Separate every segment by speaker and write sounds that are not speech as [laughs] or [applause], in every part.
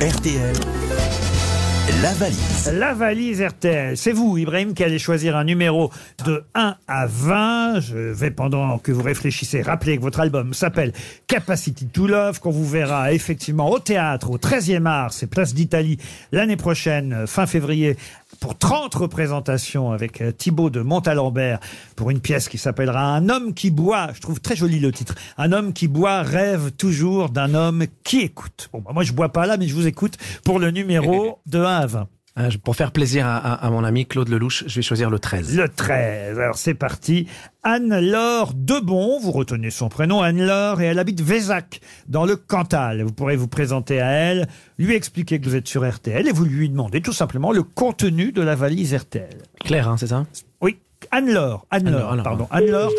Speaker 1: RTL, la valise.
Speaker 2: La valise RTL. C'est vous, Ibrahim, qui allez choisir un numéro de 1 à 20. Je vais, pendant que vous réfléchissez, rappeler que votre album s'appelle Capacity to Love, qu'on vous verra effectivement au théâtre au 13e mars et Place d'Italie l'année prochaine, fin février, pour 30 représentations avec euh, Thibaut de Montalembert pour une pièce qui s'appellera Un homme qui boit. Je trouve très joli le titre. Un homme qui boit rêve toujours d'un homme qui écoute. Bon, bah, moi je bois pas là, mais je vous écoute pour le numéro [laughs] de 1 à 20.
Speaker 3: Ah, Pour faire plaisir à, à- à mon ami Claude Lelouch, je vais choisir le 13.
Speaker 2: Le 13. Alors c'est parti. Anne-Laure Debon, vous retenez son prénom, Anne-Laure, et elle habite Vézac, dans le Cantal. Vous pourrez vous présenter à elle, lui expliquer que vous êtes sur RTL et vous lui demandez tout simplement le contenu de la valise RTL.
Speaker 3: Claire, hein, c'est ça?
Speaker 2: Oui, Anne-Laure, Anne-Laure, pardon, Anne-Laure,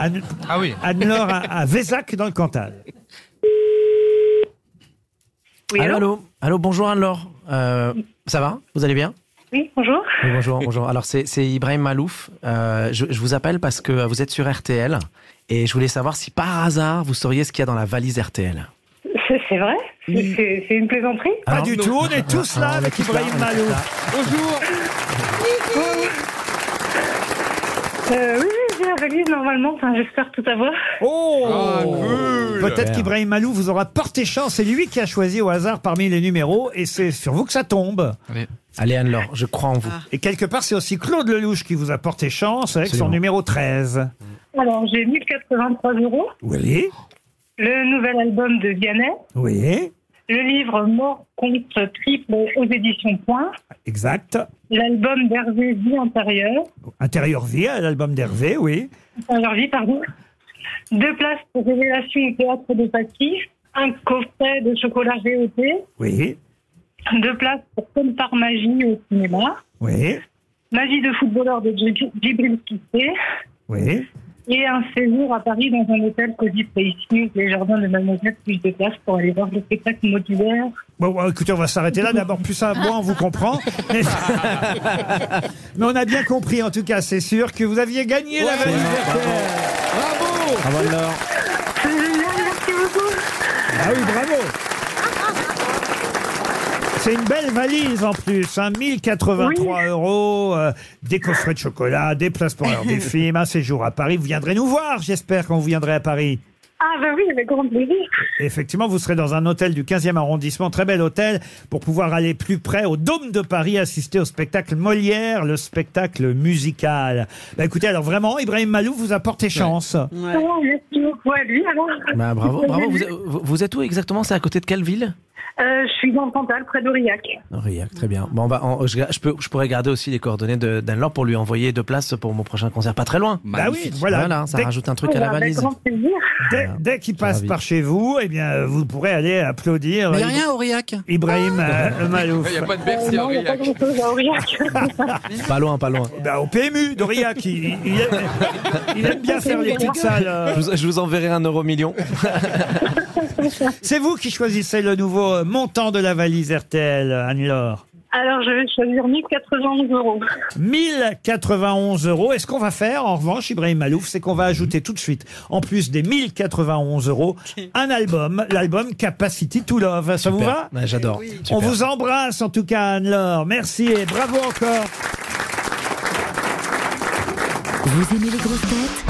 Speaker 2: Anne,
Speaker 4: Ah oui.
Speaker 2: Anne-Laure à, à Vézac, dans le Cantal.
Speaker 5: Oui,
Speaker 3: allô?
Speaker 5: allô,
Speaker 3: Allô, bonjour Anne-Laure. Euh, ça va? Vous allez bien?
Speaker 5: Oui, bonjour.
Speaker 3: Oui, bonjour, bonjour. Alors, c'est Ibrahim Malouf. Euh, je, je vous appelle parce que vous êtes sur RTL et je voulais savoir si par hasard vous sauriez ce qu'il y a dans la valise RTL.
Speaker 5: C'est vrai? C'est- une plaisanterie?
Speaker 2: Pas
Speaker 3: Alors,
Speaker 2: du
Speaker 3: non.
Speaker 2: tout, on est tous là
Speaker 3: Ah,
Speaker 2: avec
Speaker 3: là,
Speaker 2: Ibrahim Malouf.
Speaker 4: Bonjour.
Speaker 5: euh, Oui, oui, j'ai la valise normalement. Enfin, j'espère tout avoir.
Speaker 2: Oh
Speaker 4: Ah, cool.
Speaker 2: Peut-être qu'Ibrahim Malou vous aura porté chance. C'est lui qui a choisi au hasard parmi les numéros et c'est sur vous que ça tombe.
Speaker 3: Allez Anne-Laure, je crois en vous.
Speaker 2: Et quelque part, c'est aussi Claude Lelouch qui vous a porté chance avec son
Speaker 3: Absolument.
Speaker 2: numéro 13.
Speaker 5: Alors, j'ai 1083 euros.
Speaker 2: Oui,
Speaker 5: Le nouvel album de Vianney.
Speaker 2: oui,
Speaker 5: Le livre Mort contre triple aux éditions Point.
Speaker 2: exact.
Speaker 5: L'album d'Hervé Vie antérieure.
Speaker 2: Intérieur vie, l'album d'Hervé, oui.
Speaker 5: Intérieur Vie, pardon. Deux places pour Révélation au théâtre de Paty. Un coffret de chocolat GOT.
Speaker 2: Oui,
Speaker 5: Deux places pour Comme par magie au cinéma.
Speaker 2: oui,
Speaker 5: Magie de footballeur de Djib- Djibril Cissé.
Speaker 2: oui.
Speaker 5: Et un séjour à Paris dans un hôtel Cosy Place les jardins de Mademoiselle, plus de place pour aller voir le spectacle modulaire.
Speaker 2: Bon, bon, écoutez, on va s'arrêter là. D'abord, plus ça, moi, on vous comprend. Mais... [laughs] Mais on a bien compris, en tout cas, c'est sûr, que vous aviez gagné la valise.
Speaker 4: Bravo.
Speaker 3: Bravo.
Speaker 5: C'est génial, merci beaucoup.
Speaker 2: Ah oui, bravo C'est une belle valise en plus, hein, 1083 euros, euh, des coffrets de chocolat, des places pour l'heure des [laughs] films, un séjour à Paris. Vous viendrez nous voir, j'espère, quand vous viendrez à Paris.
Speaker 5: Ah ben oui, avec grand plaisir.
Speaker 2: Effectivement, vous serez dans un hôtel du 15e arrondissement, très bel hôtel, pour pouvoir aller plus près au Dôme de Paris, assister au spectacle Molière, le spectacle musical. Bah écoutez, alors vraiment, Ibrahim Malou vous a porté chance.
Speaker 5: À lui alors.
Speaker 3: Bah, bravo, bravo. Vous, vous- vous êtes où exactement? C'est à côté de quelle ville?
Speaker 5: Euh, je suis dans le Cantal, près d'Aurillac.
Speaker 3: Aurillac, très bien. Bon, bah, en- je, je peux, je pourrais garder aussi les coordonnées de- d'Anne-Laure pour lui envoyer deux places pour mon prochain concert, pas très loin.
Speaker 2: Bah oui, voilà.
Speaker 3: Voilà, ça
Speaker 2: Dès-
Speaker 3: rajoute un truc à la valise.
Speaker 2: Dès, dès qu'il passe par chez vous, eh bien, vous pourrez aller applaudir
Speaker 6: Mais y a
Speaker 2: Ibra-
Speaker 6: rien, Aurillac.
Speaker 2: Ibrahim euh, [laughs] Malouf.
Speaker 4: Il n'y a pas de
Speaker 5: Euh,
Speaker 4: Bercy à
Speaker 5: il n'y pas
Speaker 4: Aurillac.
Speaker 5: à. [laughs]
Speaker 3: Pas loin, pas loin.
Speaker 2: Bah, au PMU d'Aurillac, il, il- il aime, il aime bien faire les petites salles. euh.
Speaker 3: Je vous, je vous enverrai un euro million. [laughs] [laughs]
Speaker 2: C'est vous qui choisissez le nouveau euh, montant de la valise RTL, Anne-Laure.
Speaker 5: Alors je vais choisir 1091 euros.
Speaker 2: 1091 euros. Et ce qu'on va faire, en revanche, Ibrahim Malouf, c'est qu'on va ajouter tout de suite, en plus des 1091 euros, un album, l'album Capacity to Love. Ça vous va
Speaker 3: Ouais, J'adore.
Speaker 2: On
Speaker 3: Super.
Speaker 2: vous embrasse en tout cas, Anne-Laure. Merci et bravo encore.
Speaker 7: Vous aimez les grosses têtes?